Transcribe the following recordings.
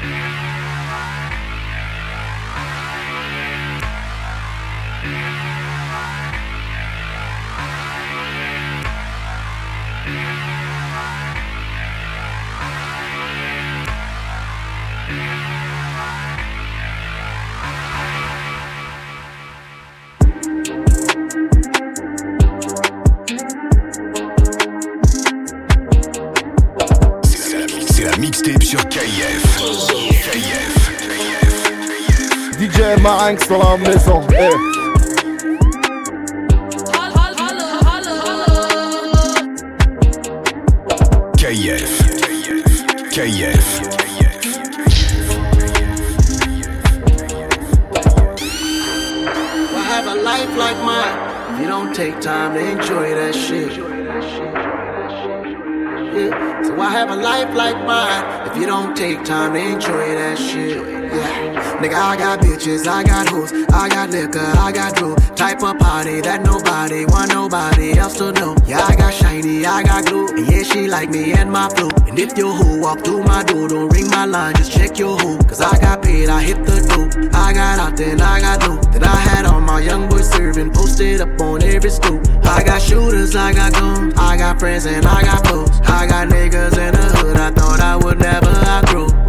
Yeah. Dans la maison. eh. KF. KF. Why have a life like mine if you don't take time to enjoy that shit? So why have a life like mine if you don't take time to enjoy that shit? Yeah. Nigga, I got bitches, I got hoes, I got liquor, I got dough. Type of party that nobody want nobody else to know. Yeah, I got shiny, I got glue, and yeah, she like me and my flow. And if your hoe walk through my door, don't ring my line, just check your hoe. Cause I got paid, I hit the dope. I got out, then I got low. Then I had all my young boys serving, posted up on every stoop. I got shooters, I got guns, I got friends and I got foes. I got niggas in the hood, I thought I would never outgrow.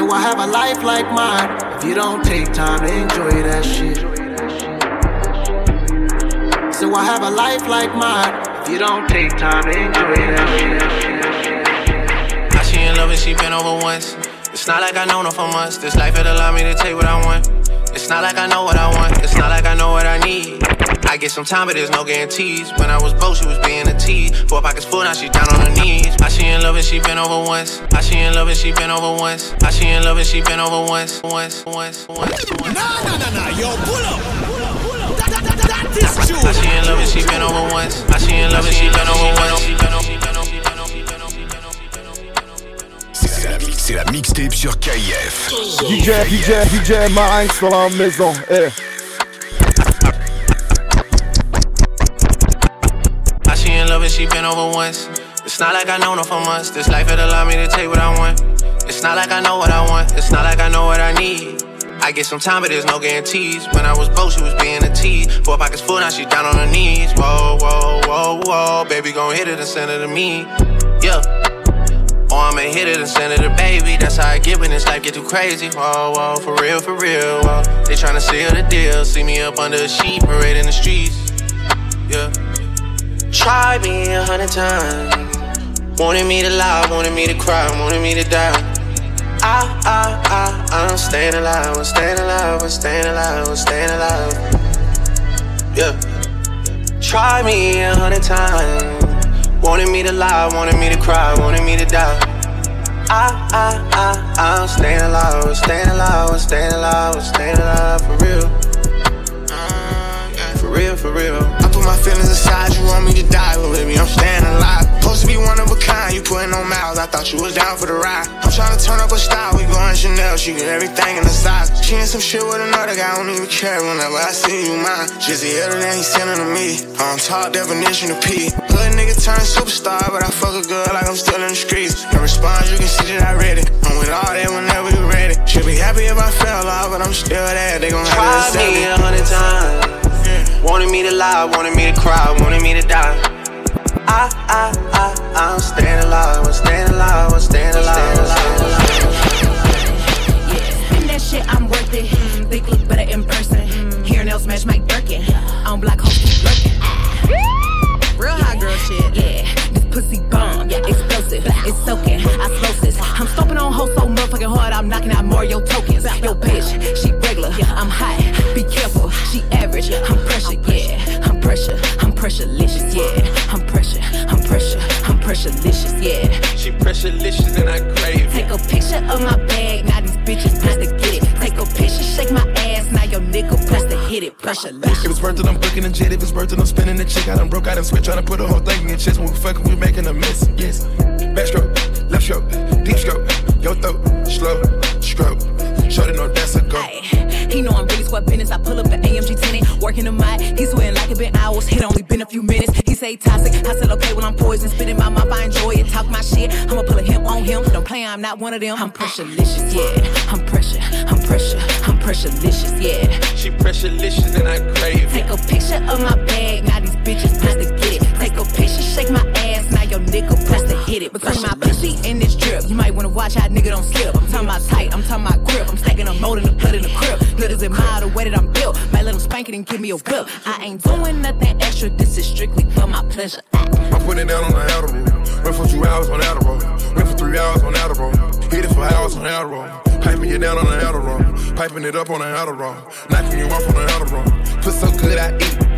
So I have a life like mine if you don't take time to enjoy that shit. So I have a life like mine if you don't take time to enjoy that shit. How she in love and she been over once. It's not like I know her for months. This life it allow me to take what I want. It's not like I know what I want. It's not like I know what I need. I get some time, but there's no guarantees. When I was broke, she was being a tease. Four pockets full, now she down on her knees. How she in love and she been over once. How she in love and she been over once. How she in love and she been over once. Once, once, once, once. Nah, nah, nah, nah, yo, pull up. That, that, that, that is true. She in love and she been over once. How she in love and she been over once. C'est la, mixtape sur KF. DJ, DJ, DJ Marinx dans la maison. eh. And she been over once. It's not like I know her for months. This life it allowed me to take what I want. It's not like I know what I want. It's not like I know what I need. I get some time, but there's no guarantees. When I was broke, she was being a tease. Four pockets full, now she down on her knees. Whoa, whoa, whoa, whoa. Baby, gon' hit it and send it to me. Yeah. Or I'ma hit it and send it to baby. That's how I get when this life get too crazy. Whoa, whoa, for real, for real. Whoa. They tryna seal the deal. See me up under a sheet, parade in the streets. Yeah. Try me a hundred times. Wanted me to lie, wanted me to cry, wanted me to die. I, I, I, I'm staying alive, I'm staying alive, I'm staying alive, I'm staying alive. Yeah. Try me a hundred times. Wanted me to lie, wanted me to cry, wanted me to die. I, I, I, I'm staying alive, I'm staying alive, I'm staying alive, I'm staying alive for real. Uh, for real, for real. Put my feelings aside, you want me to die, but baby, I'm staying alive. Supposed to be one of a kind, you putting on miles, I thought you was down for the ride. I'm trying to turn up a style, we going Chanel, she get everything in the size. She in some shit with another guy, I don't even care whenever I see you mine. Just the other day, he sending to me, on top definition of P. Hood nigga turn superstar, but I fuck a girl like I'm still in the streets. No response, you can see that I read it. I'm with all that whenever you ready. Should be happy if I fell off, but I'm still there, they gon' have to accept me a hundred times. Wanted me to lie, wanted me to cry, wanted me to die. I, I, I, I'm staying alive, I'm staying alive, I'm staying alive, I'm staying alive. Spin that shit, I'm worth it. Mm, think look better in person. Mm, hair nails match Mike Birkin. On black hoes keep lurking. Real hot girl shit. Yeah, this pussy bomb. Explosive. It's soaking. Osmosis. I'm stomping on hoes so motherfucking hard. I'm knocking out more Mario tokens. Yo, bitch, she regular. Yeah, I'm hot. Be careful. She average. I'm pressure. Yeah, I'm pressure. I'm pressurelicious. Yeah, I'm pressure. I'm pressure. I'm pressurelicious. Yeah. She pressurelicious and I crave. Take a picture of my bag, now these bitches press to get it. Take a picture, shake my ass, now your nigga press hit it. Pressure If it's worth it, I'm booking a jet. If it's worth it, I'm spinning the chick. I done broke out and switch, trying to put the whole thing in your chest. When we fucking, we making a mess. Yes. Backstroke, left stroke, deep stroke, your throat, slow stroke. Shorty know that's a go. Ay, he know I'm really square business. I pull up the AMG tenant, working. He sweating like it been hours. It only been a few minutes. He say toxic. I said, okay, well, I'm poison. Spitting my mouth, I enjoy it. Talk my shit. I'ma pull a him on him. Don't play, I'm not one of them. I'm pressurelicious, yeah. I'm pressure, I'm pressure, I'm pressurelicious, yeah. She pressurelicious and I crave it. Take a picture of my bag, now these bitches press to get it. Take a picture, shake my ass, now your nigga press to hit it. Between my pussy and this drip, you might wanna watch how nigga don't slip. I'm talking about tight, I'm talking about grip. I'm stacking a mold in the blood in the crib. Glitters admire the way that I'm built. Might let him spank it and give me a whip. I ain't doing nothing extra, this is strictly for my pleasure. I'm putting it down on the Adderall. Went for two hours on Adderall. Went for three hours on Adderall. Hit it for hours on Adderall. Piping it down on the Adderall. Piping it up on the Adderall. Knocking you off on the Adderall. Put so good I eat.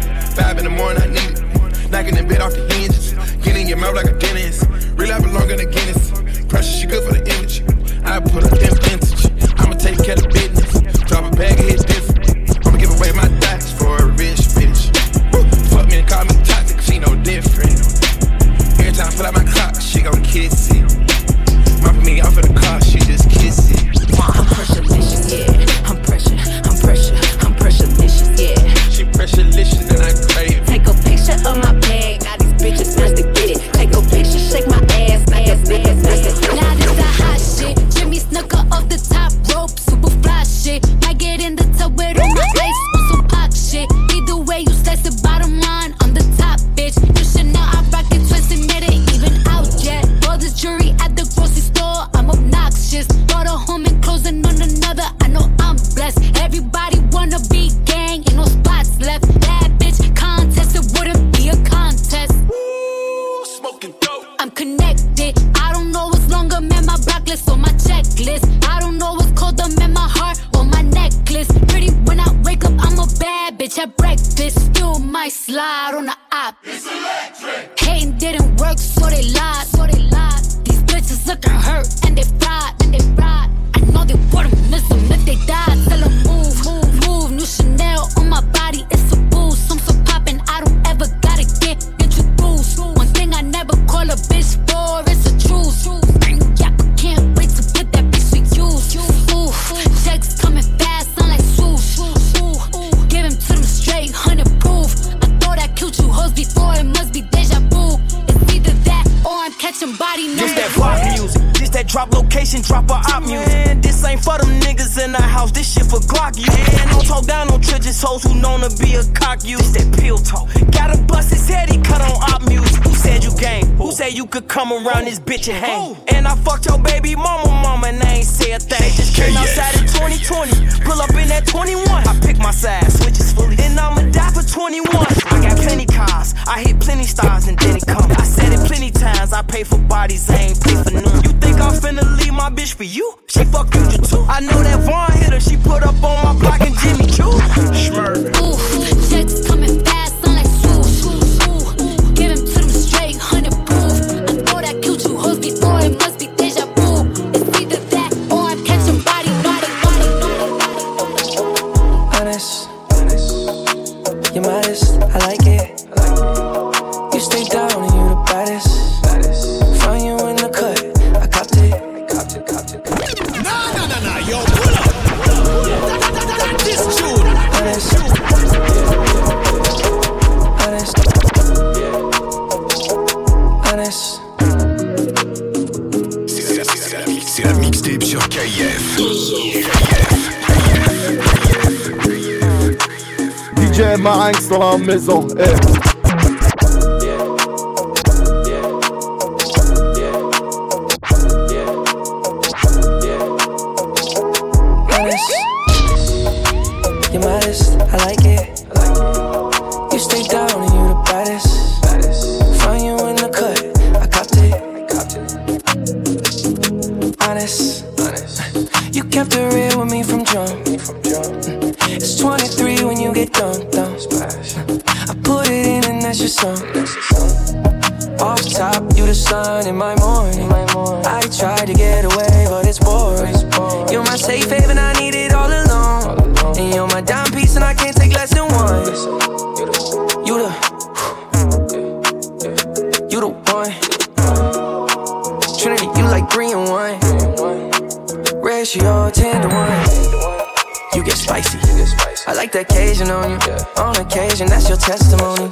Longer than Guinness. Pressure, she good for the image. I put her in a op music. Man, this ain't for them niggas in the house. This shit for Glock you. And don't talk down on Tridges hoes who known to be a cock you. This that pill talk. Gotta bust his head, he cut on op music. Who said you gang? Who said you could come around this bitch and hang? And I fucked your baby mama, mama, and I ain't say a thing. Just came outside in 2020. Pull up in that 21. I pick my side, switches fully. And I'ma die for 21. I got plenty cars. I hit plenty stars and then it come. I said it plenty times. I pay for bodies, I ain't pay for none. You think I'm finna leave my bitch for you? She fuck you too. I know that Vaughn hit her. She put up on my block and Jimmy Choo. Schmurder. Ooh, checks coming ma hang sur la maison. Hey. Song. Off top, you the sun in my morning. I tried to get away, but it's boring. You're my safe haven, I need it all alone. And you're my dime piece, and I can't take less than one. You the, you the one. Trinity, you like three and one. Ratio ten to one. You get spicy. I like the occasion on you. On occasion, that's your testimony.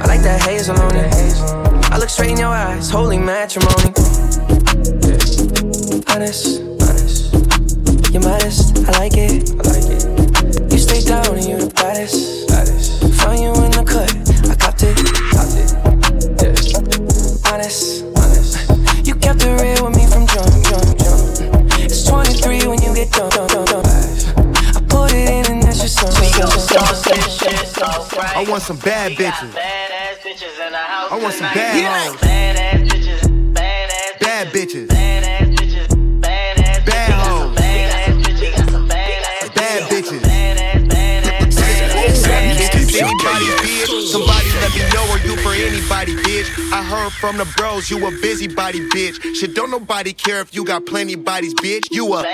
I like that hazel on you. I look straight in your eyes, holy matrimony. Honest, honest. You're modest, I like it. I like it. You stay down and you're the baddest. baddest. Find you in the cut, I copped it. Copped it. Yeah. Honest, I want some bad bitches. Bad bitches in the house. I want some bad hoes. Bad ass bitches. Bad ass hoes. Bad bitches. Anybody, bitch. Somebody let me know are you for anybody, bitch. I heard from the bros you a busybody, bitch. Shit, don't nobody care if you got plenty bodies, bitch. You a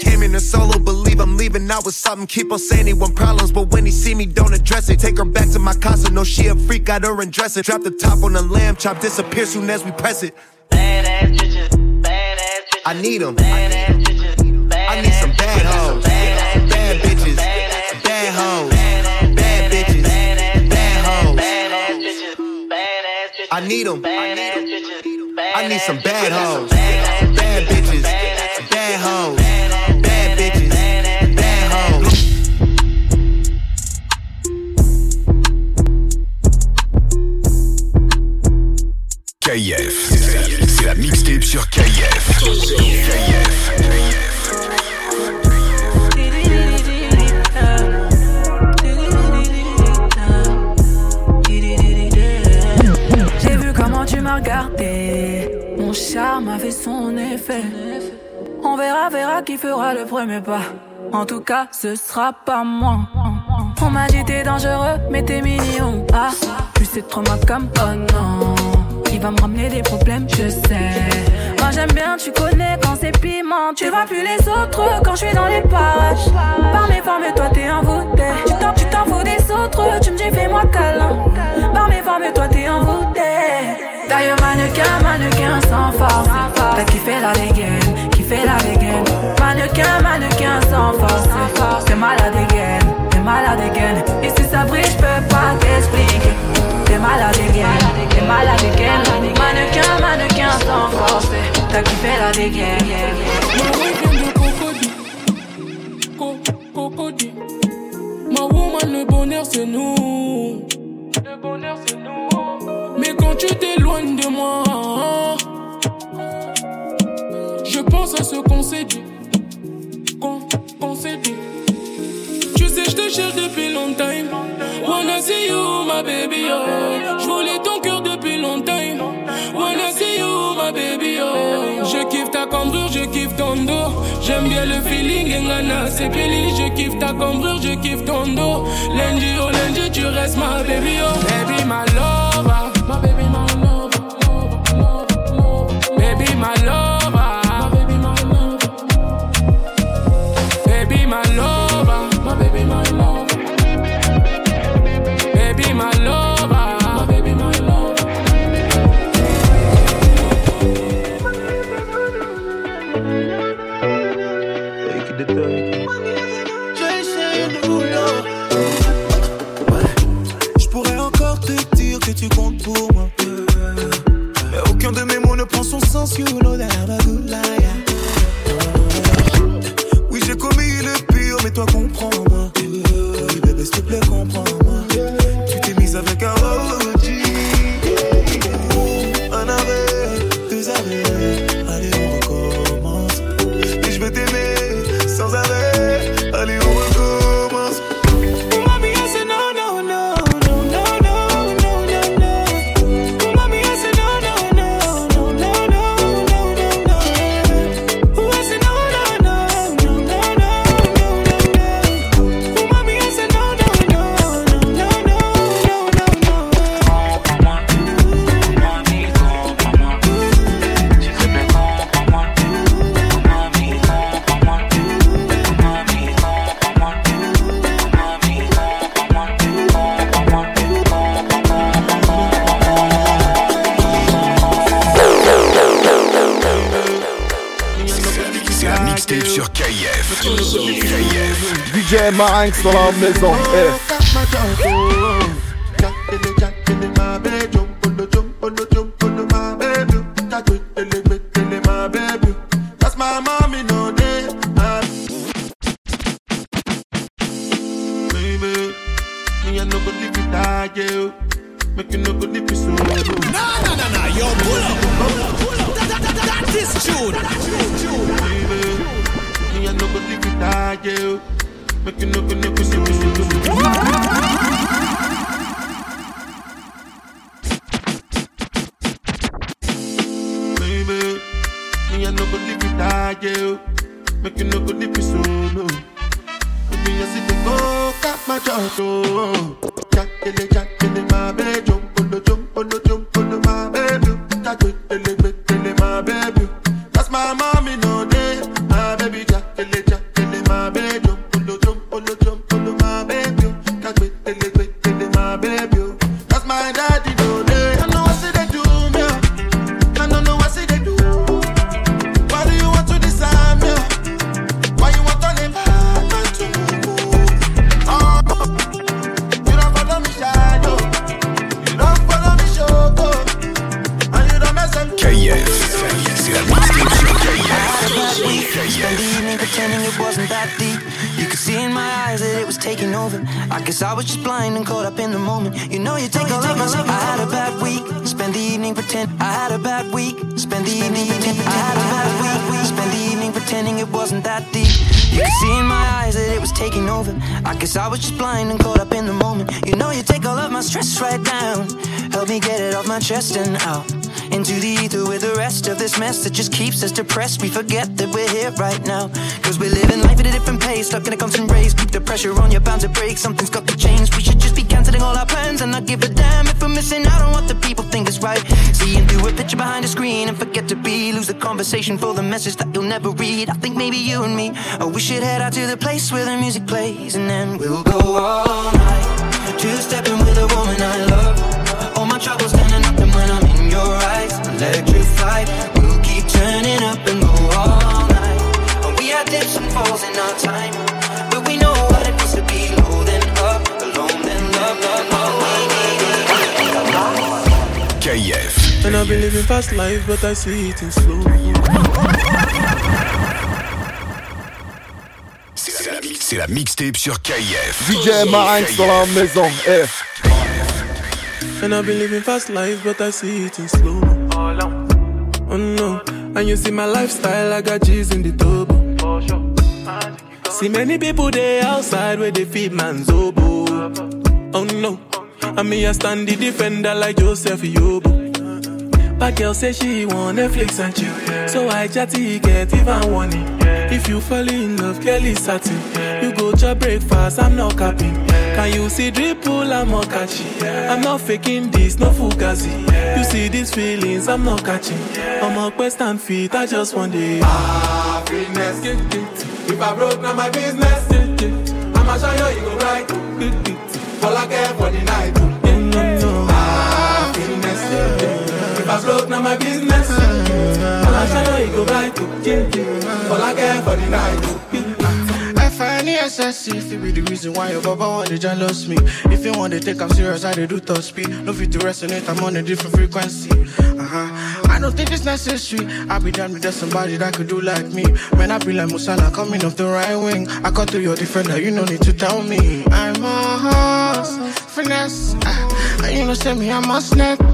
Came in a solo, believe I'm leaving out with something. Keep on saying he want problems, but when he see me, don't address it. Take her back to my casa, no she a freak, got her undress it. Drop the top on the lamb chop, disappear soon as we press it. I need them. I need some bad hoes. Bad bitches. Bad hoes. Bad bitches. Bad hoes. I need them. I need some bad hoes. Le premier pas. En tout cas, ce sera pas moi. On m'a dit t'es dangereux, mais t'es mignon. Ah, plus c'est trop ma cam, oh non. Il va me ramener des problèmes, je sais. Moi j'aime bien, tu connais quand c'est piment. Tu vois plus les autres quand je suis dans les parages. Par mes formes, toi t'es envoûté. Tu t'en, tu t'en fous des autres, tu me dis fais-moi câlin. Par mes formes, toi t'es envoûté. D'ailleurs, mannequin, mannequin sans force. T'as kiffé la dégaine, kiffé la dégaine. Mannequin, mannequin sans force. T'es malade again, t'es malade again. Et si ça brille, je peux pas t'expliquer. T'es malade again, t'es malade again. Mannequin, mannequin sans force. T'as kiffé la dégaine. Cocody. Ma woman, le bonheur c'est nous. Le bonheur c'est nous. Mais quand tu t'éloignes de moi, je pense à ce qu'on s'est dit. Qu'on qu'on s'est dit. Tu sais, je te cherche depuis longtemps. Wanna see you, my baby, oh. Je voulais ton cœur depuis longtemps. Wanna see you, my baby, oh. Je kiffe ta cambrure, je kiffe ton dos. J'aime bien le feeling, c'est. Je kiffe ta cambrure, je kiffe ton dos. Lundi, oh lundi, tu maison. Keeps us depressed. We forget that we're here right now. Cause we're living life at a different pace, stuck in a constant race. Keep the pressure on, you're bound to break. Something's got to change. We should just be canceling all our plans and not give a damn if we're missing out on what the people think is right. Seeing through a picture behind a screen and forget to be. Lose the conversation for the message that you'll never read. I think maybe you and me, oh, we should head out to the place where the music plays and then we'll go all night. Two stepping with a woman I love. All my troubles standing up and when I'm in your eyes, electrified. We'll falls in our time, but we know what it means to be low then up, alone then love, love, love. KF. And I've been living fast life, but I see it in slow. C'est la, mixtape sur KF. DJ Marinx dans la maison. Eh. And I've been living fast life, but I see it in slow. Oh no, and you see my lifestyle, I got G's in the turbo. See many people there outside where they feed man's oboe. Oh no, I me I stand the defender like Joseph Yobo. But girl say she want Netflix and chill, so I chatty get even warning. If you fall in love, Kelly satin. You go to breakfast, I'm not capping. Can you see drip dripple, I'm not catching. I'm not faking this, no fugazi. You see these feelings, I'm not catching. I'm a quest and feet, I just want it. Happiness. If I broke, now my business. I'ma show you, you go right. All I care for the night. Happiness. If I broke, now my business. I'ma show you, you go right. All I care for the night. F-I-N-E-S-S-E If it be the reason why your baba want to jealous me If you want to take I'm serious, I do top speed No fit to resonate, I'm on a different frequency uh-huh. I don't think it's necessary I be done with just somebody that could do like me Man, I be like Musala coming off the right wing I cut through your defender, you no need to tell me I'm a horse, finesse uh, you know say me, I'm a snap uh,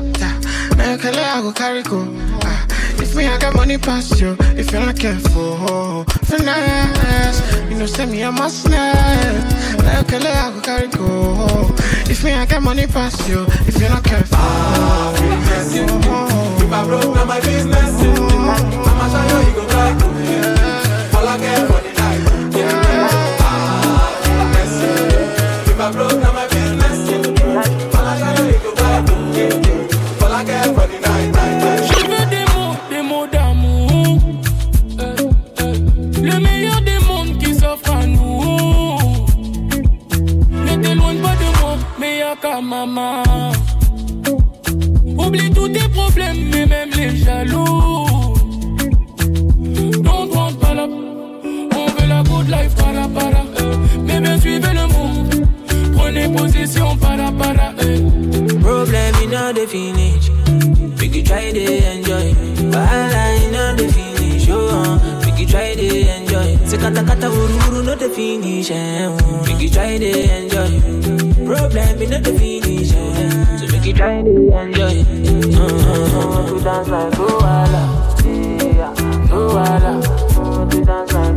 Now you can let I go carry go ah, if me, I got money past you. If you're not careful, finesse. You know, send me I'm a snap. Like a leg, I go carry go. If me, I got money past you. If you're not careful, finesse. If I broke, now my business. I'ma show you, you para eh. Problem you know the finish. Make you try to enjoy. Wahala you know the finish. Oh, make you try to enjoy. Sekata kata ururu no the finish. Eh. Make you try to enjoy. Problem you know the finish. Eh. So make you try to enjoy. Uh, uh, uh. dance like Goala. Yeah, We dance like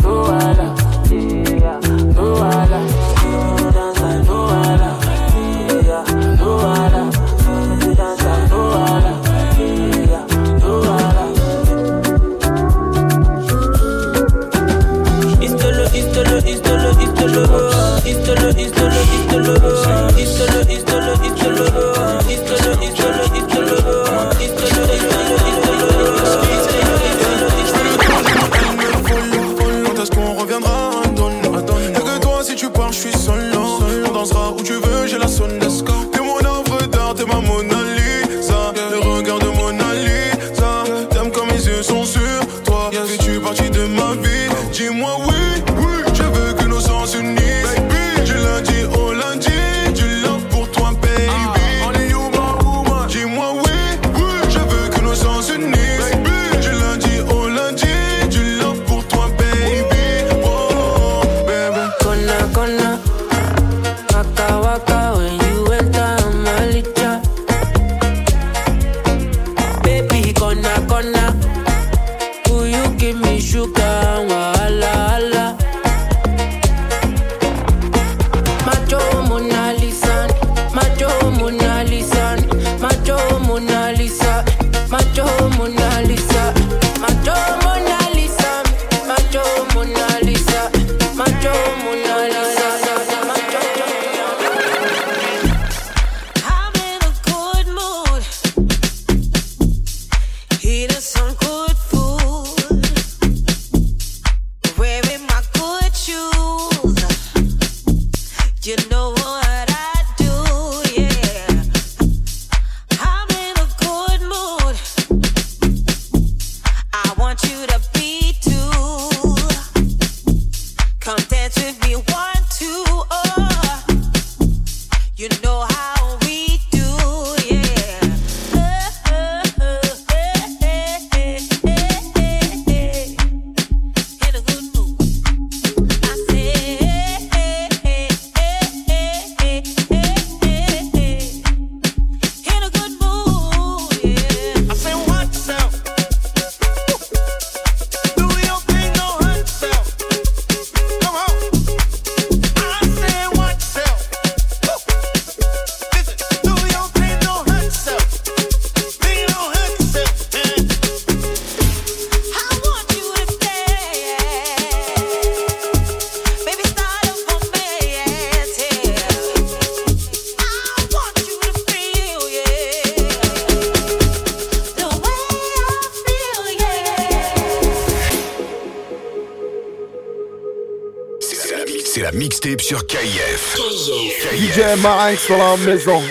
my angst, well, I'm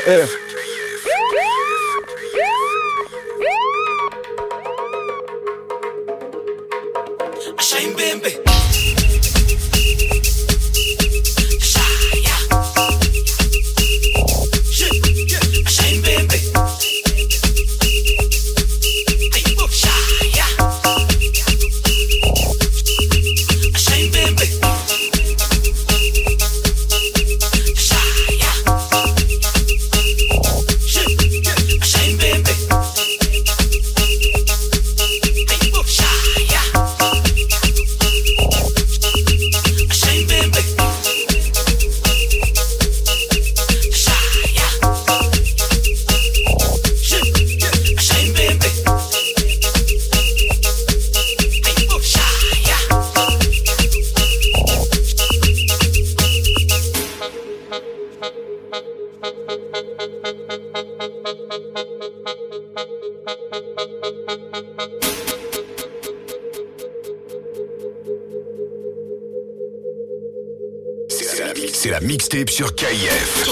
yeah. C'est la, mixtape sur KIF.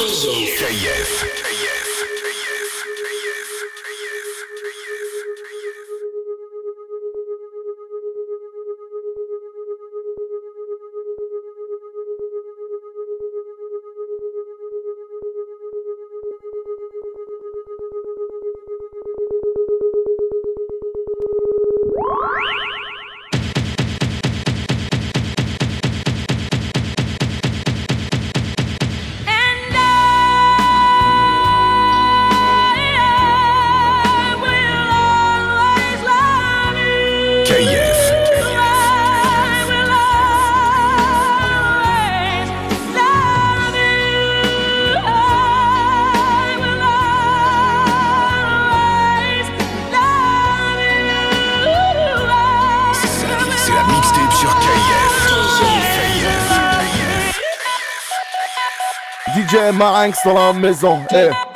ma hang sur la maison. Hey. Eh.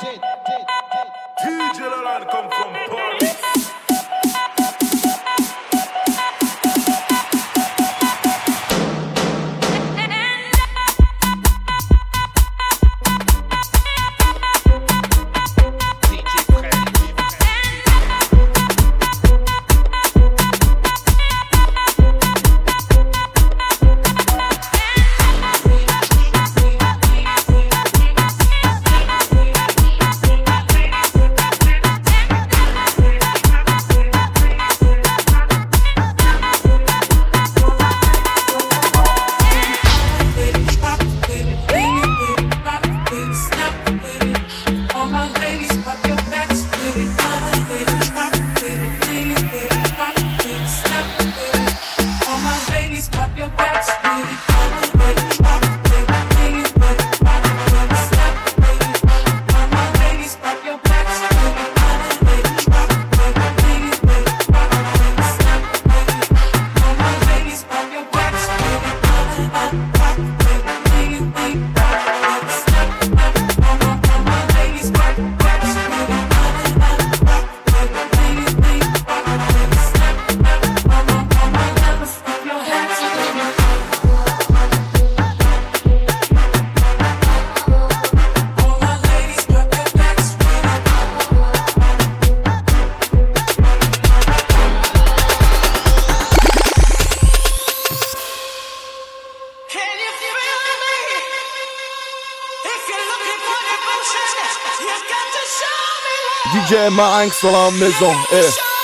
immer Angst vor Maison, ey.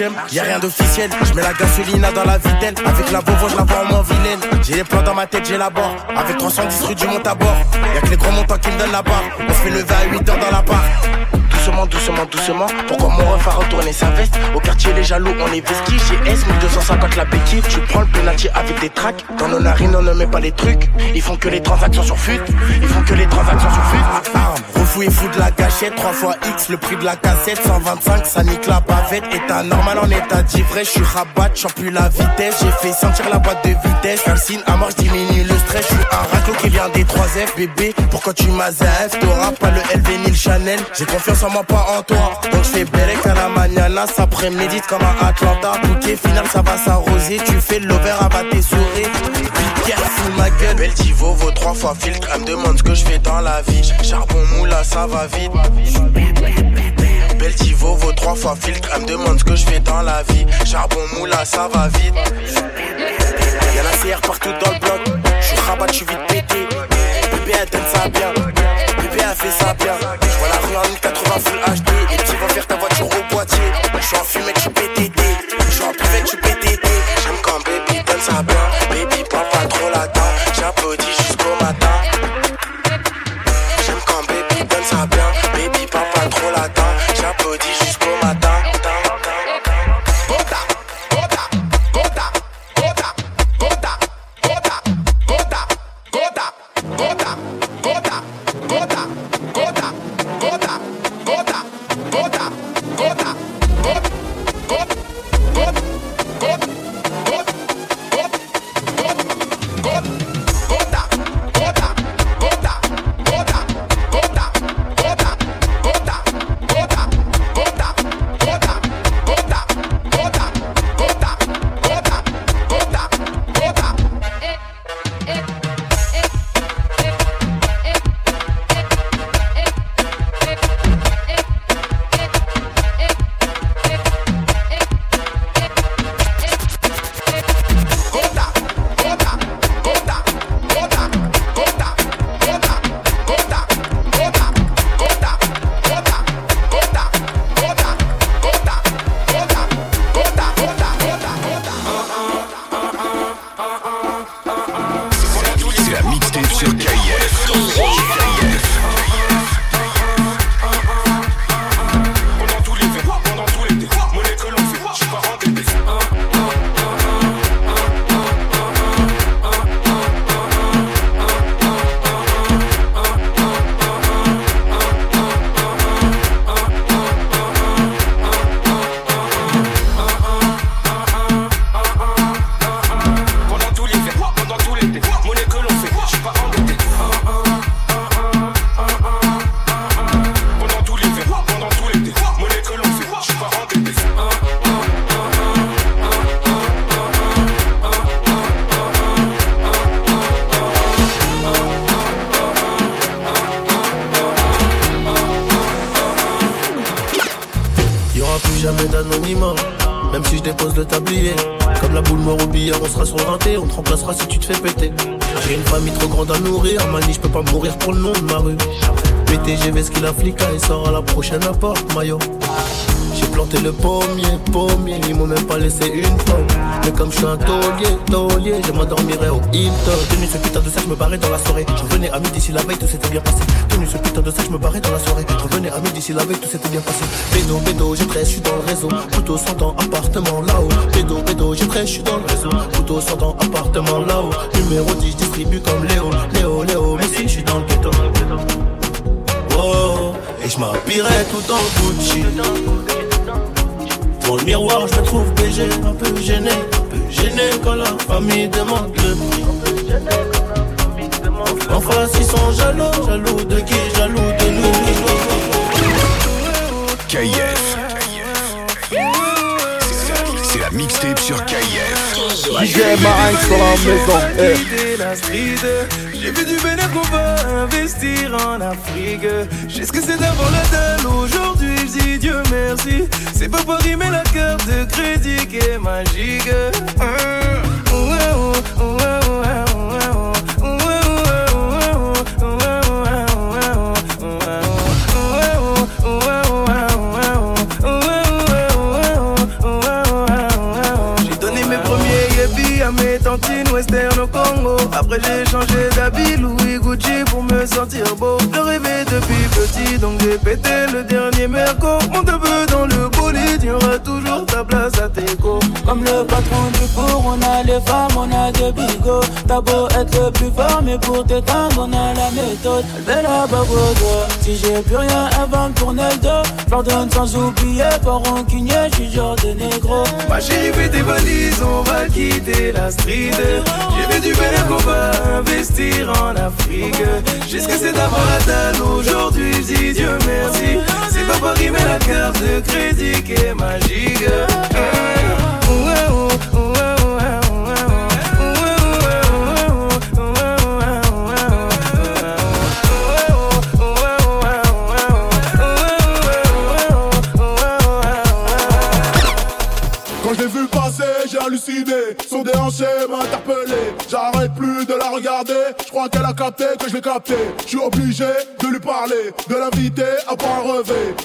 Archem, y a rien d'officiel. Je mets la gasolina dans la vitelle. Avec la Volvo, je la vois en moins vilaine. J'ai les plans dans ma tête, j'ai la barre. Avec 310 rue du monte à bord. Y'a que les gros montants qui me donnent la barre. On se fait lever à 8 heures dans la part. Doucement, doucement, doucement. Pourquoi mon ref a retourné sa veste? Au quartier, les jaloux, on est vestige. J'ai S, 1250 la béquille. Tu prends le penalty avec des tracks. Dans nos narines, on ne met pas les trucs. Ils font que les transactions sur fut. Ils font que les transactions sur fut. Arme, refou et fou de la gâchette. 3 fois X, le prix de la cassette. 125, ça nique la bavette. État normal en état d'ivresse. Je suis rabat, j'en plus la vitesse. J'ai fait sentir la boîte de vitesse. Calcine à mort, diminue le stress. Je suis un raclo qui vient des 3F, bébé. Pourquoi tu m'as ZF T'auras pas le LV ni le Chanel. J'ai confiance en moi, pas en toi. Donc je fais Berek à la mañana. Ça prémédite comme un Atlanta. Bouquet final, ça va s'arroser. Tu fais l'over, abat tes souris. Sous ma gueule. Belle Tivo, vaut trois fois filtre. Elle me demande ce que je fais dans la vie. Charbon moula, ça va vite. Belle Tivo, vaut trois fois filtre. Elle me demande ce que je fais dans la vie. Charbon moula, ça va vite. Y'a la CR partout dans le bloc. Je suis rabat, je suis vite pété. Bébé, elle donne ça bien. Bébé, elle fait ça bien. Je vois la rue en 1080 full HD. Les faire ta voiture si tu te fais péter. J'ai une famille trop grande à nourrir, mani, je peux pas mourir pour le nom de ma rue. PTGV, ce qu'il a flic, il sort à la prochaine porte, maillot. J'ai planté le pommier, pommier, ils m'ont même pas laissé une pomme. Mais comme je suis un taulier, taulier, je m'endormirai au Hilton. Tenu ce putain de sac, je me barrais dans la soirée. Je revenais à midi si la veille tout s'était bien passé. Ce putain de sac, je me barrais dans la soirée. Je revenais à midi si la veille tout s'était bien passé. Bédo, bédo, j'ai 13, je suis dans le réseau. Couteau 100 ans, appartement là-haut. Bédo, bédo, j'ai 13, je suis dans le réseau. Couteau 100 ans, appartement là-haut. Numéro 10, je distribue comme Léo. Léo, Léo, mais si je suis dans le ghetto. Oh, et je m'habillerai tout en Gucci. Dans le miroir, je me trouve BG, un peu gêné, un peu gêné quand la famille demande le prix. En face, ils sont jaloux, jaloux de qui Jaloux de nous? KIF. C'est la mixtape sur KIF. DJ Marinx dans la maison. Eh. L'idée, la street, J'ai vu du bénéfice qu'on va investir en Afrique. Je sais ce que c'est d'avoir la dalle. Aujourd'hui, dis Dieu merci. C'est pas pour rimer la carte de crédit qui est magique. J'ai western au Congo. Après j'ai changé d'habit Louis Gucci pour me sentir beau. Je rêvais depuis petit donc j'ai pété le dernier merco. Mon peu dans le bolide, toujours Comme le patron du four, on a les femmes, on a des bigots. T'as beau être le plus fort, mais pour t'éteindre, on a la méthode. Elle la bagourde. Si j'ai plus rien, elle va me tourner le dos. Pardonne sans oublier, pas rancunier, j'suis genre de négro. Ma chérie, fais tes valises, on va quitter la street. J'ai fait du bel qu'on va investir en Afrique. Jusque c'est d'abord la dalle, aujourd'hui, dis Dieu merci. C'est pas pour rimer la carte de crédit qui est magique. oh, oh, oh. Déhanché m'a interpellé. J'arrête plus de la regarder. Je crois qu'elle a capté que je l'ai capté. Je suis obligé de lui parler, de l'inviter à pas un.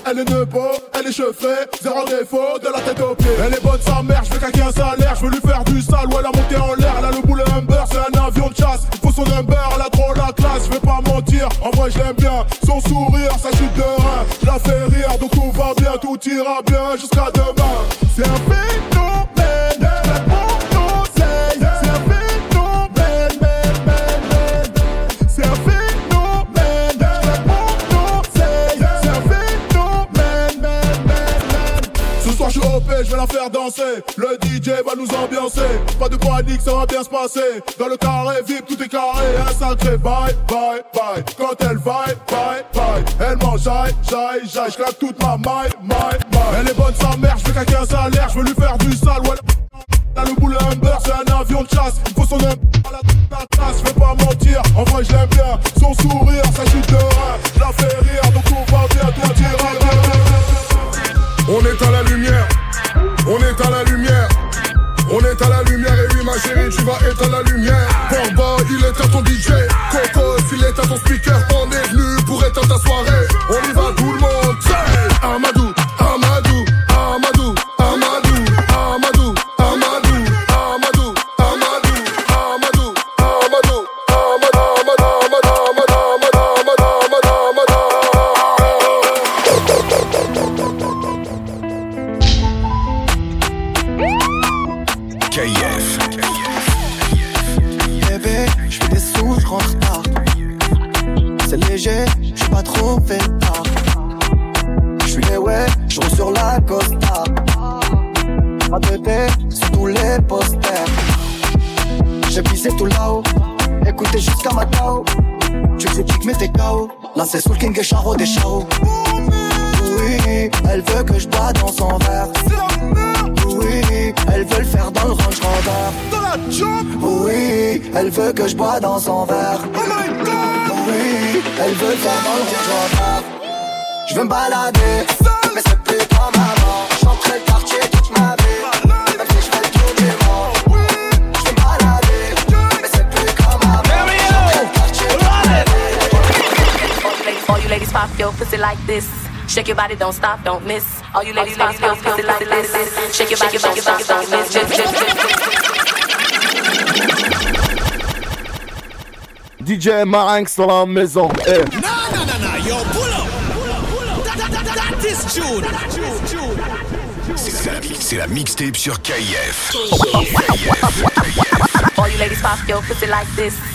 Elle est nepo, elle est chauffée, zéro défaut, de la tête aux pieds. Elle est bonne sa mère, je veux caquer un salaire. Je veux lui faire du sale, ou elle a monté en l'air. Elle a le Humber, c'est un avion de chasse. Il faut son number, elle a trop la classe. Je vais pas mentir, en vrai je bien. Son sourire, sa chute de rein. La fais rire, donc tout va bien, tout ira bien jusqu'à demain. C'est un phénomène, vais la faire danser. Le DJ va nous ambiancer. Pas de panique, ça va bien se passer. Dans le carré VIP, tout est carré. Un sacré bye, bye, bye. Quand elle vaille, bye, bye. Elle mange, j'aille, j'aille. Je claque toute ma maille, maille, maille. Elle est bonne sa mère, je veux caquer un salaire. Je veux lui faire du sale, ouais. T'as le boulet Humber, c'est un avion de chasse. Il faut son à la classe, je pas mentir. En vrai, je l'aime bien. Son sourire, sa chute de rein. Je la fais rire, donc tout va bien, ira bien. On à la lumière, on est à la lumière. On est à la lumière. Et oui ma chérie tu vas être à la lumière. Porba il est à ton DJ Coco il est à ton speaker On est venu pour éteindre ta soirée je bois dans son verre. Oui, elle veut faire dans le Je veux me balader, mais c'est plus comme avant. J'entrais le quartier toute ma vie. Même si je fais le tour du monde. Je veux me balader, mais c'est plus comme avant. J'entrais le quartier toute ma vie. All you ladies pop your pussy like this. Shake your body, don't stop, don't miss. All you ladies pop your pussy like this. Shake your body, don't stop, don't miss. DJ Marang la maison. Eh. No, no, no, no, yo, pull up. Pull up, pull up. That, that, that, that is June. C'est la, mixtape sur KIF. KIF. All you ladies pop your pussy like this.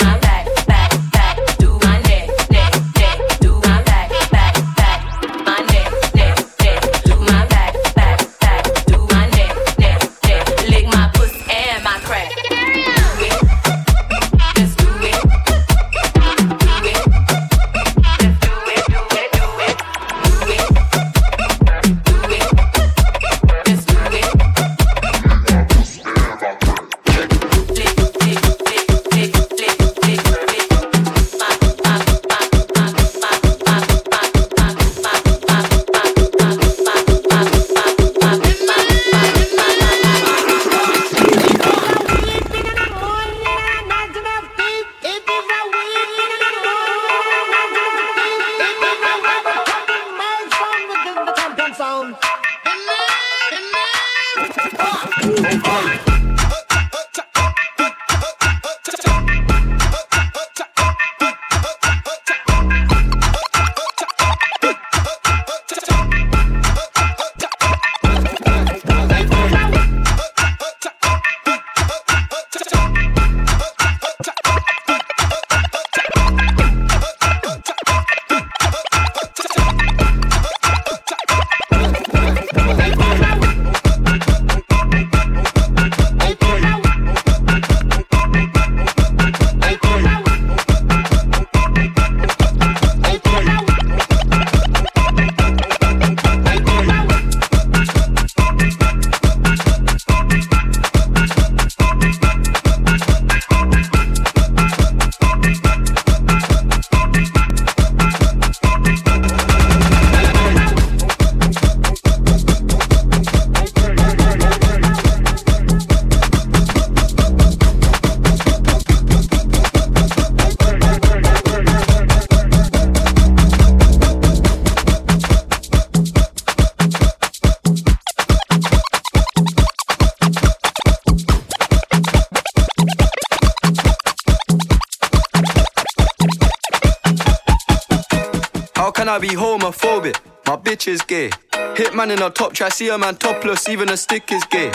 Hitman in a top try, see a man topless, even a stick is gay.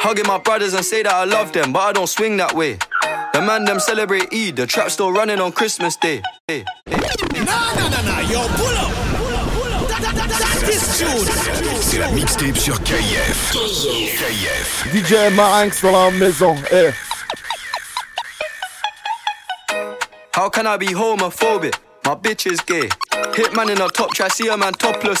Hugging my brothers and say that I love them, but I don't swing that way. The man them celebrate Eid, the trap still running on Christmas Day. Hey, hey. Nah, nah, nah, nah, yo, pull up. C'est la mixtape sur KF. KF. DJ Marinx dans la maison. Eh. How can I be homophobic? My bitch is gay. Hitman in a top try, see a man topless.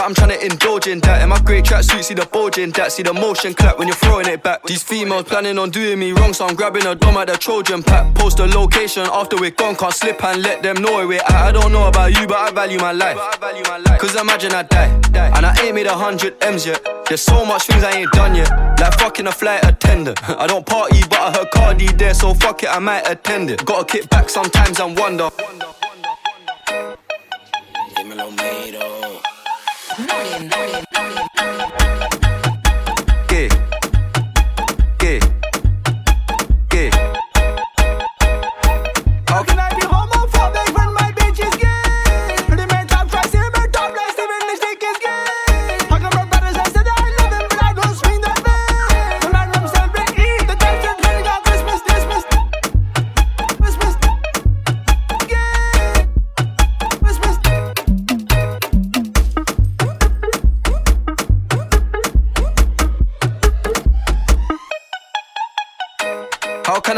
that I'm trying to indulge in that. In my great tracksuit, see the bulge in that. See the motion clap when you're throwing it back. These females planning on doing me wrong, so I'm grabbing a dome at the Trojan pack. Post a location after we're gone, can't slip and let them know where we're at. I don't know about you, but I value my life. Cause imagine I die, and I ain't made a hundred M's yet. There's so much things I ain't done yet. Like fucking a flight attendant. I don't party, but I heard Cardi there, so fuck it, I might attend it. Gotta kick back sometimes and wonder partying, partying, partying, partying.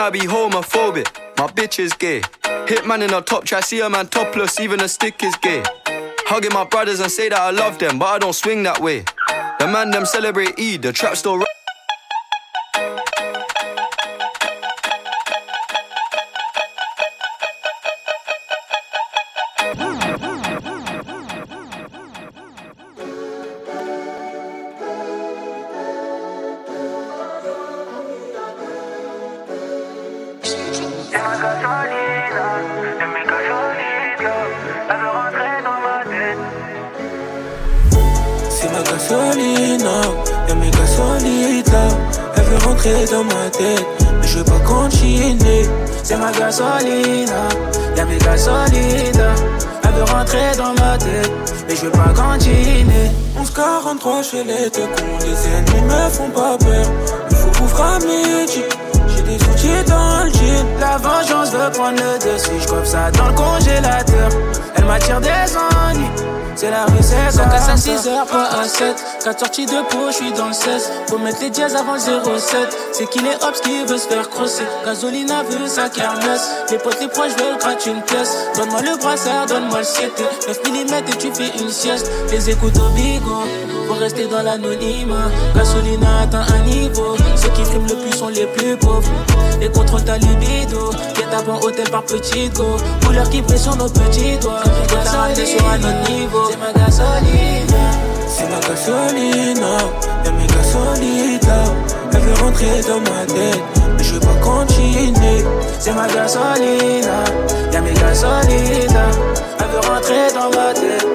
I be homophobic? My bitch is gay. Hitman in a top try, see a man topless, even a stick is gay. Hugging my brothers and say that I love them, but I don't swing that way. The man them celebrate Eid, the trap still. Gasolina, y'a mes. Elle veut rentrer dans ma tête, mais je veux pas continuer. C'est ma gasolina, y'a mes gasolita. Elle veut rentrer dans ma tête, mais je veux pas continuer. 1143 chez les deux cons, les ennemis me font pas peur. Il faut couvrir à midi. J'ai des outils dans le jean. La vengeance veut prendre le dessus. Je ça dans le congélateur. Elle m'attire des ennuis. C'est la rue, c'est ça. casse à 6 heures, pas à 7. 4 sorties de peau, je suis dans le 16. Faut mettre les dièses avant le 07. C'est qu'il est hops qui veut se faire crosser. Gasolina veut sa kermesse. Les potes, les proches veulent gratter une pièce. Donne-moi le brassard, donne-moi le 7. 9 mm et tu fais une sieste. Les écoutes au bigot. Faut rester dans l'anonymat. Gasolina atteint un niveau. Ceux qui fument le plus sont les plus pauvres. Et contrôle ta libido. À bon hôtel par petit go. Couleur qui sur nos petits doigts. Ramener sur un autre niveau. C'est ma gasolina. C'est ma gasolina. Y'a mes gasolita. Elle veut rentrer dans ma tête. Mais je veux pas continuer. C'est ma gasolina. Y'a mes gasolita. Elle veut rentrer dans ma tête.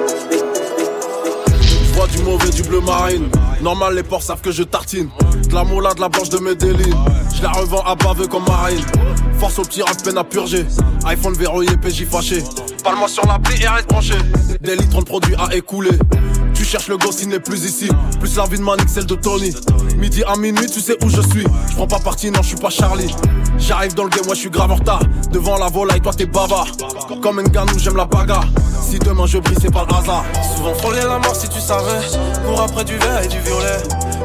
Vois du mauvais, du bleu marine. Normal, les porcs savent que je tartine. De la moula, de la blanche de Medellin. Je la revends à baveux comme marine. Force au petit rap, peine à purger. iPhone verrouillé, PJ fâché. Parle-moi sur l'appli et reste branché. Des litres de produits à écouler. Tu cherches le gosse, il n'est plus ici. Plus la vie de Manik, celle de Tony. Midi à minuit, tu sais où je suis. Je prends pas parti, non, je suis pas Charlie. J'arrive dans le game, moi je suis grave en retard. Devant la volaille, toi t'es bavard. Comme un ganou, j'aime la bagarre. Si demain je brille, c'est pas le hasard. Souvent frôler la mort si tu savais. Cours après du verre et du violet.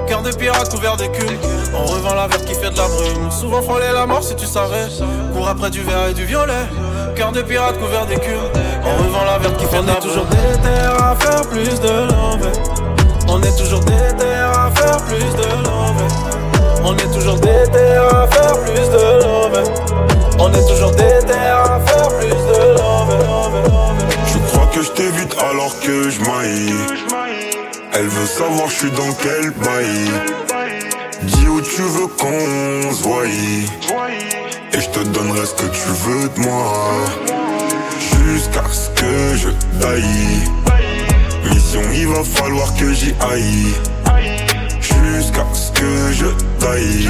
Cœur de pirate couvert d'écume. On revend la verte qui fait de la brume. Souvent frôler la mort si tu savais. Cours après du verre et du violet. Cœur de pirate couvert d'écume. On revend la verte qui fait. On est toujours déter à faire plus de l'envers. On est toujours déter à faire plus de l'envers. On est toujours déter à faire plus de l'envers. On est toujours déter à faire plus de l'envers. Je crois que je t'évite alors que je maillis. Elle veut savoir je suis dans quel bail. Dis où tu veux qu'on se voie. Et je te donnerai ce que tu veux de moi. Jusqu'à ce que je taille. Mission, il va falloir que j'y aille. Jusqu'à ce que je taille.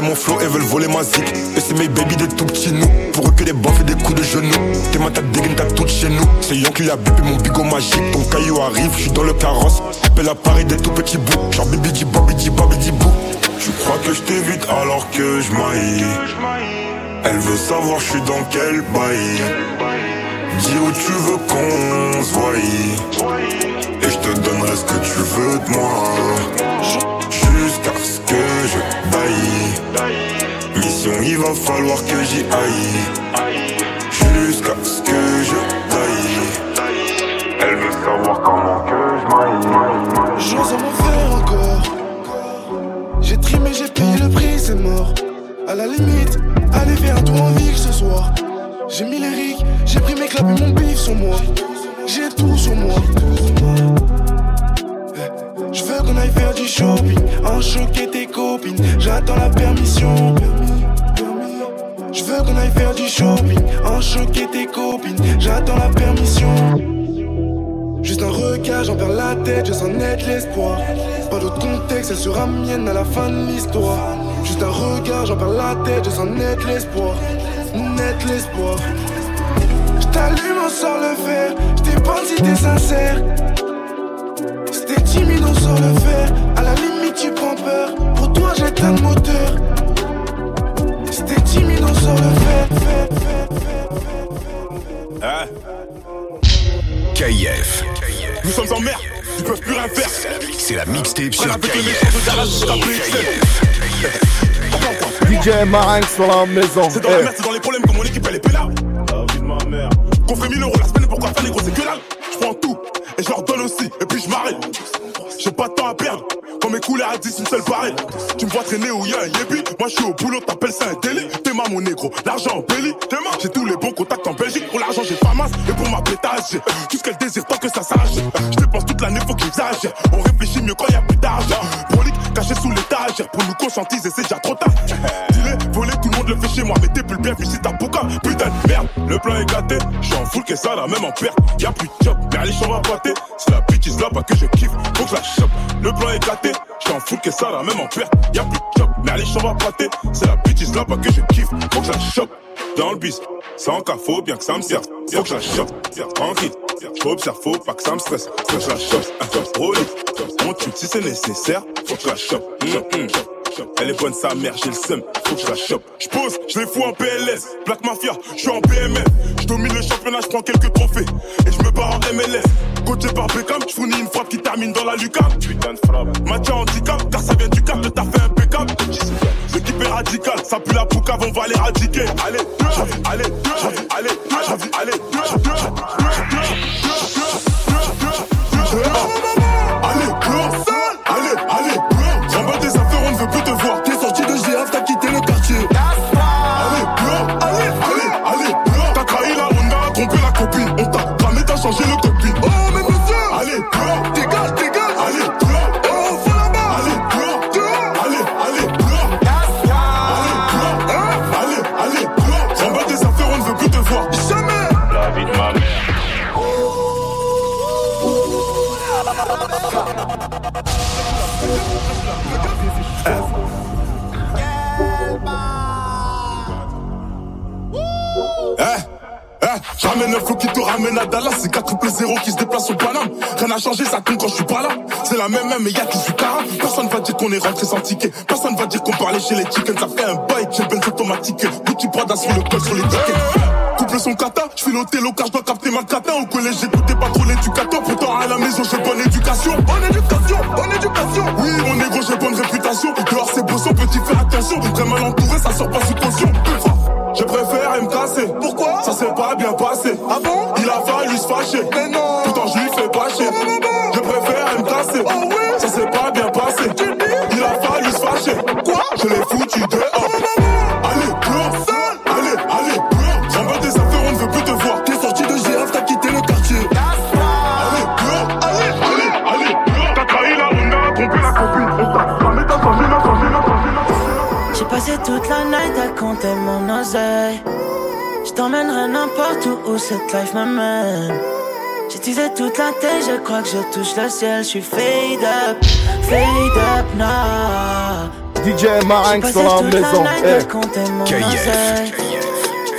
mon flow et veulent voler ma zik. Et c'est mes baby des tout petits nous. Pour eux que des baffes et des coups de genoux. T'es ma tête dégaine, t'as tout chez nous. C'est Yon qui a mon bigot magique. Ton caillou arrive, je suis dans le carrosse. Appelle à Paris des tout petits bouts. Genre bibi di babi di babi di bou. Tu crois que je alors que je. Elle veut savoir je suis dans quel bail. Dis où tu veux qu'on se voie. Et je te donnerai ce que tu veux de moi. Va falloir que j'y aille. Jusqu'à ce que je taille. Elle veut savoir comment que je maille. J'ose m'en faire encore. J'ai trimé, j'ai payé le prix, c'est mort. À la limite, allez faire tout en ville ce soir. J'ai mis les rigs, j'ai pris mes claps et mon bif sur moi. J'ai tout sur moi. Eh, Je veux qu'on aille faire du shopping, en choquer tes copines. J'attends la permission. Qu'on aille faire du shopping, en choquer tes copines. J'attends la permission. Juste un regard, j'en perds la tête, je sens net l'espoir. Pas d'autre contexte, elle sera mienne à la fin de l'histoire. Juste un regard, j'en perds la tête, je sens net l'espoir. Net l'espoir. J't'allume, on sort le. J't'ai pas si t'es sincère. C'était timide, on sort le fer. À la limite, tu prends peur. Pour toi, j'éteins le moteur. Hein KIF. Nous sommes en merde, ils peuvent plus rien faire. C'est la mixtape sur KIF. DJ Marinx sur la maison. C'est dans la Eh. merde, c'est dans les problèmes que mon équipe elle est pénale. La vie de ma mère. Qu'on fait 1000 euros la semaine, pourquoi faire les gros, c'est que dalle. Je prends tout et je leur donne aussi, et puis je m'arrête. J'ai pas de temps à perdre. Quand mes couleurs à 10, une seule pareille. Tu me vois traîner où y a un yébi. Moi je suis au boulot, t'appelles ça un délit. T'es ma mon négro, l'argent en belly. T'es ma, j'ai tous les bons contacts en Belgique. Pour l'argent, j'ai pas masse. Et pour ma pétage, tout ce qu'elle désire tant que ça s'arrache. Je dépense toute l'année, faut que j'exagère. On réfléchit mieux quand y a plus d'argent. Prolique, caché sous l'étagère. Pour nous conscientiser, c'est déjà trop tard. Voler, tout le monde le fait chez moi. Mais t'es plus le bien, puis si t'as. Putain de merde, le plan est gâté. J'suis en full que ça, la même en perte. Y'a plus de job, mais allez, j'en va pâter. C'est la bitch is là, pas que je kiffe. Faut que la chope. Le plan est gâté. J'suis en full que ça, la même en perte. Y'a plus de job, mais allez, j'en va pâter. C'est la bitch is là, pas que je kiffe. Faut que la chope. Dans le bis, sans cas, faut bien que ça me serve. Faut que je la chope. Tranquille. J'observe, faut pas que ça me stresse. Faut que je la chope. Au lit. On tue si c'est nécessaire. Faut que je la chope. Hum, hum. Elle est bonne sa mère, j'ai le seum, faut que je la chope. J'pose, je les fous en PLS, Black Mafia, je suis en BMF. Je domine le championnat, je prends quelques trophées. Et je me barre en MLS. Coaché par Beckham, je fournis une frappe qui termine dans la lucarne. Putain de frappe. Mathieu handicap, car ça vient du cap, le taf fait impeccable. L'équipe est radicale, ça pue la poucave, on va l'éradiquer. Allez, allez, allez, j'avoue, allez, j'avoue, Allez, J'amène un flow qui te ramène à Dallas, c'est 4 triple 0 qui se déplace au Paname. Rien n'a changé, ça tombe quand je suis pas là. C'est la même même, mais y'a suis cara. Personne va dire qu'on est rentré sans ticket. Personne va dire qu'on parlait chez les chickens. Ça fait un bail, j'ai benz automatique. Gucci Prada sur le col, sur les tickets. Coupe double son kata. Je file au télo car je dois capter ma kata. Au collège, j'écoutais pas trop l'éducateur. Pourtant, à la maison, j'ai bonne éducation. Bonne éducation, bonne éducation. Oui, mon négro, j'ai bonne réputation. Dehors, c'est beau, petit, fais attention. Très mal entouré, ça sort pas sous tension. Mais non Pourtant je lui fais pas chier. Je préfère me casser. Oh oui Ça s'est pas bien passé. Il a fallu se fâcher. Quoi? Je l'ai foutu dehors. Allez, pleure. Allez, allez, pleure. J'envoie des affaires, on ne veut plus te voir. T'es sorti de GF, t'as quitté le quartier. Allez, pleure. Allez, allez, allez, pleure. T'as trahi la Honda, trompé la copine. On t'a. J'ai passé toute la night à compter mon oseille. Je t'emmènerai n'importe où où cette life m'amène. J'ai teasé toute la tête, je crois que je touche le ciel. Je suis fade up, fade up now. DJ Marinx dans la maison. Eh.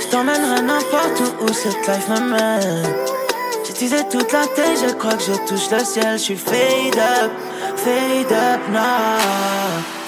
Je t'emmènerai n'importe où où cette life m'amène. J'ai teasé toute la tête, je crois que je touche le ciel. Je suis fade up, fade up now.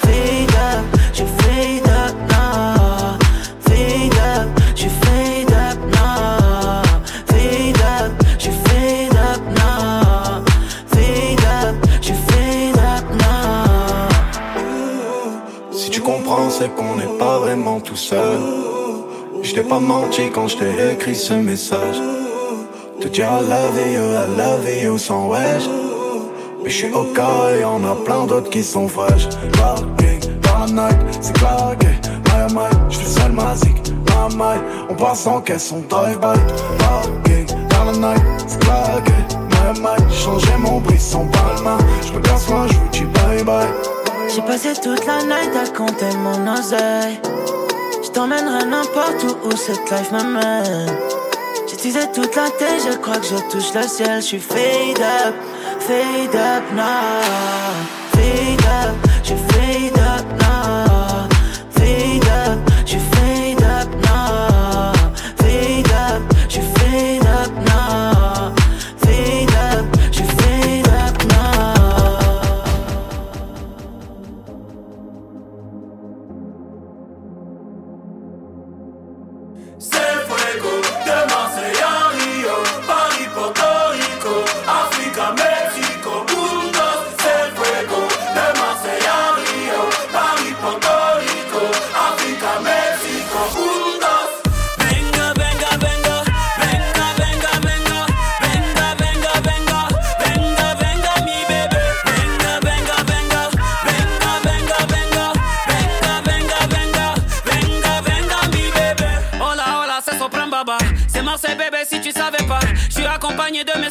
Pas menti quand je t'ai écrit ce message. Te dire I love you, I love you sans wesh. Mais je suis au cas et y'en a plein d'autres qui sont fraîches. Parking dans la night, c'est claqué. My my, je fais seul ma zik. My my, on passe en caisse, on drive-by. Parking dans la night, c'est claqué. My my, changer mon brisson par main. Je me casse moi, je vous dis bye bye. J'ai passé toute la night à compter mon oseille. T'emmènerai n'importe où où cette life m'amène. Teasé toute la tête, je crois que je touche le ciel. Je suis fade up, fade up now. Fade up,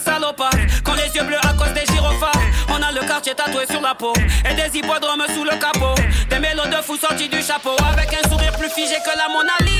salopards. Quand les yeux bleus à cause des gyrophares. On a le quartier tatoué sur la peau. Et des hippodromes sous le capot. Des mélos de fous sortis du chapeau. Avec un sourire plus figé que la Mona Lisa.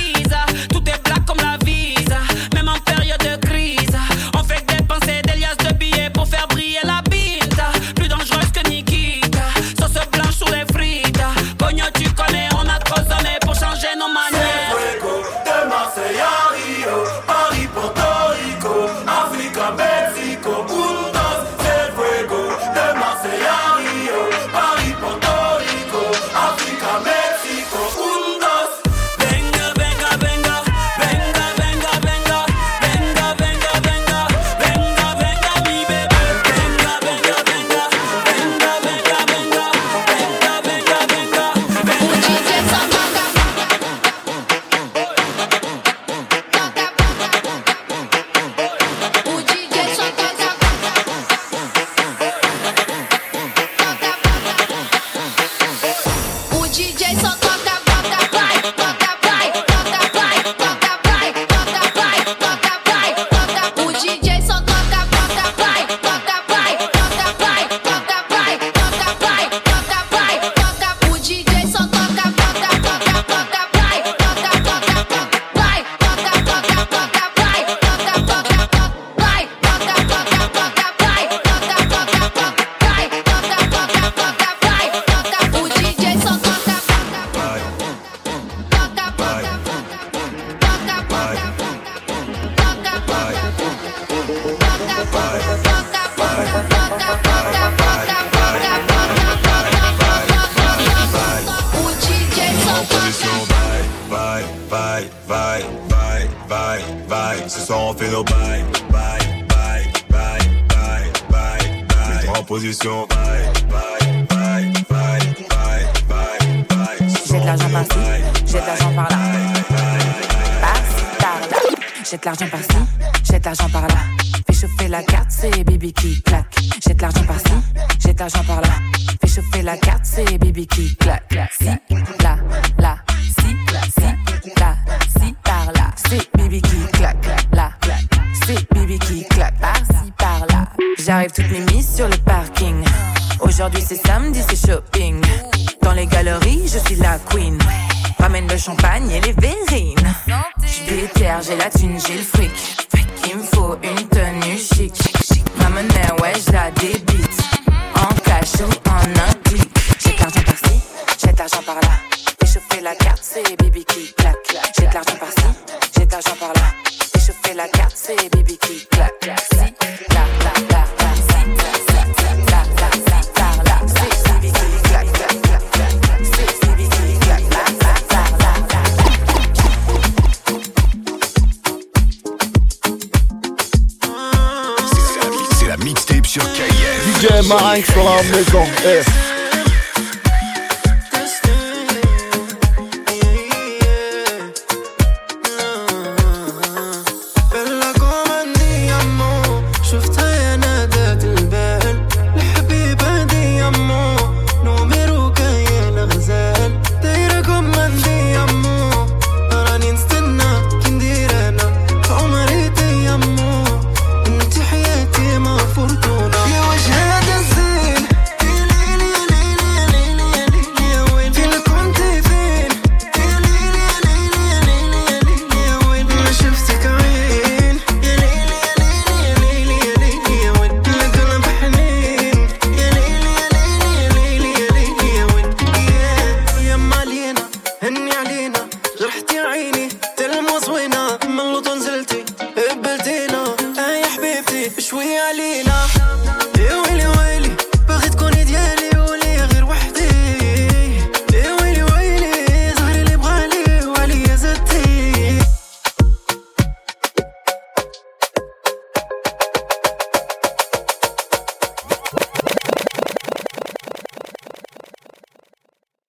Draco. Yeah.